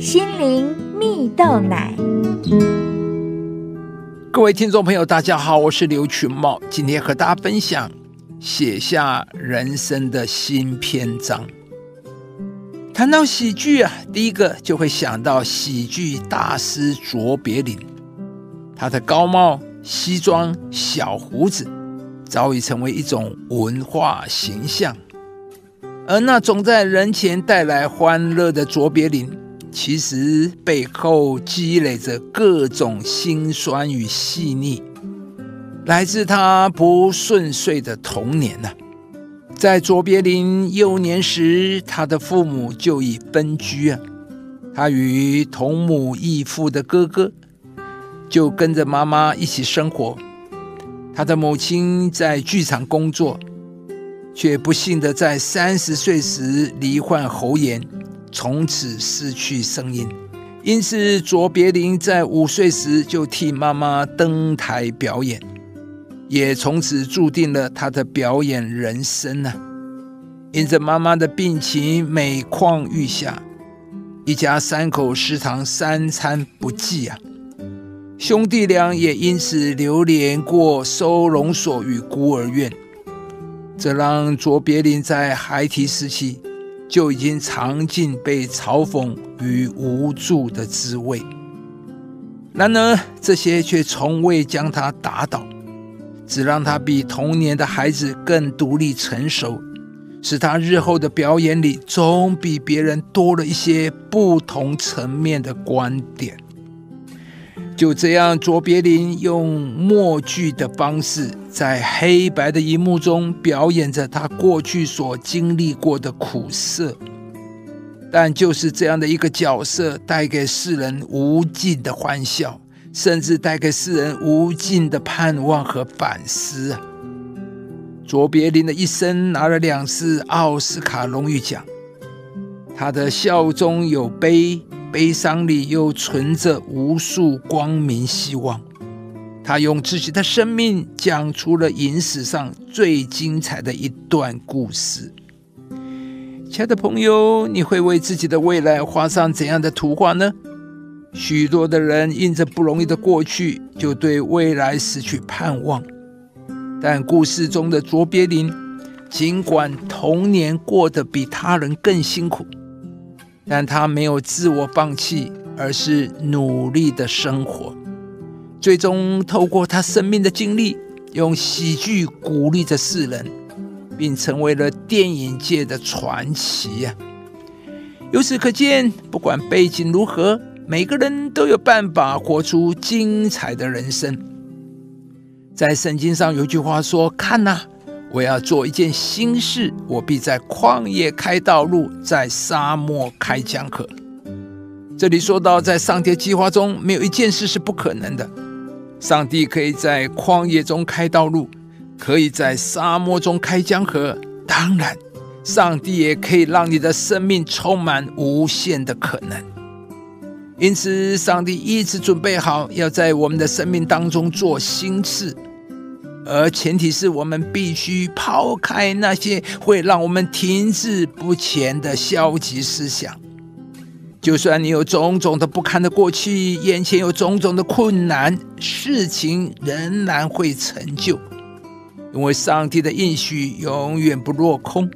心灵蜜豆奶。各位听众朋友，大家好，我是刘群茂，今天和大家分享写下人生的新篇章。谈到喜剧啊，第一个就会想到喜剧大师卓别林，他的高帽、西装、小胡子，早已成为一种文化形象。而那种在人前带来欢乐的卓别林，其实背后积累着各种辛酸与细腻，来自他不顺遂的童年呐。在卓别林幼年时，他的父母就已分居啊。他与同母异父的哥哥就跟着妈妈一起生活。他的母亲在剧场工作，却不幸的在三十岁时罹患喉炎，从此失去声音。因此，卓别林在五岁时就替妈妈登台表演。也从此注定了他的表演人生呢。因着妈妈的病情每况愈下，一家三口食堂三餐不继啊。兄弟俩也因此流连过收容所与孤儿院，这让卓别林在孩提时期就已经尝尽被嘲讽与无助的滋味。然而，这些却从未将他打倒。只让他比童年的孩子更独立成熟，使他日后的表演里总比别人多了一些不同层面的观点。就这样，卓别林用默剧的方式，在黑白的荧幕中表演着他过去所经历过的苦涩。但就是这样的一个角色，带给世人无尽的欢笑。甚至带给世人无尽的盼望和反思！卓别林的一生拿了两次奥斯卡荣誉奖，他的笑中有悲，悲伤里又存着无数光明希望。他用自己的生命讲出了影史上最精彩的一段故事。亲爱的朋友，你会为自己的未来画上怎样的图画呢？许多的人因着不容易的过去，就对未来失去盼望。但故事中的卓别林，尽管童年过得比他人更辛苦，但他没有自我放弃，而是努力的生活。最终，透过他生命的经历，用喜剧鼓励着世人，并成为了电影界的传奇呀。由此可见，不管背景如何。每个人都有办法活出精彩的人生。在圣经上有句话说：“看呐，我要做一件新事，我必在旷野开道路，在沙漠开江河。”这里说到，在上帝计划中，没有一件事是不可能的。上帝可以在旷野中开道路，可以在沙漠中开江河。当然，上帝也可以让你的生命充满无限的可能。因此，上帝一直准备好要在我们的生命当中做新事，而前提是我们必须抛开那些会让我们停滞不前的消极思想。就算你有种种的不堪的过去，眼前有种种的困难，事情仍然会成就，因为上帝的应许永远不落空，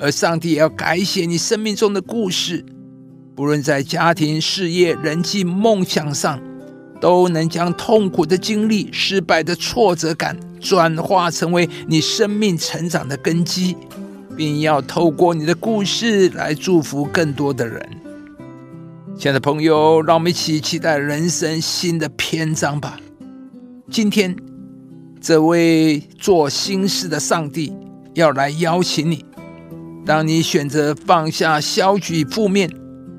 而上帝也要改写你生命中的故事。不论在家庭、事业、人际、梦想上，都能将痛苦的经历、失败的挫折感转化成为你生命成长的根基，并要透过你的故事来祝福更多的人。亲爱的朋友，让我们一起期待人生新的篇章吧。今天，这位做新事的上帝要来邀请你，当你选择放下消极负面。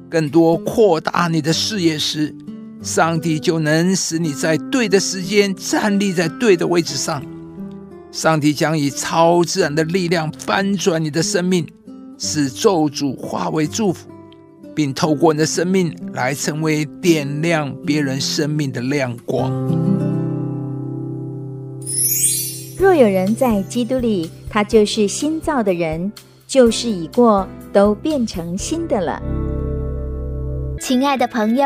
更多扩大你的视野时，上帝就能使你在对的时间站立在对的位置上。上帝将以超自然的力量翻转你的生命，使咒诅化为祝福，并透过你的生命来成为点亮别人生命的亮光。若有人在基督里，他就是新造的人，旧事已过，都变成新的了。亲爱的朋友，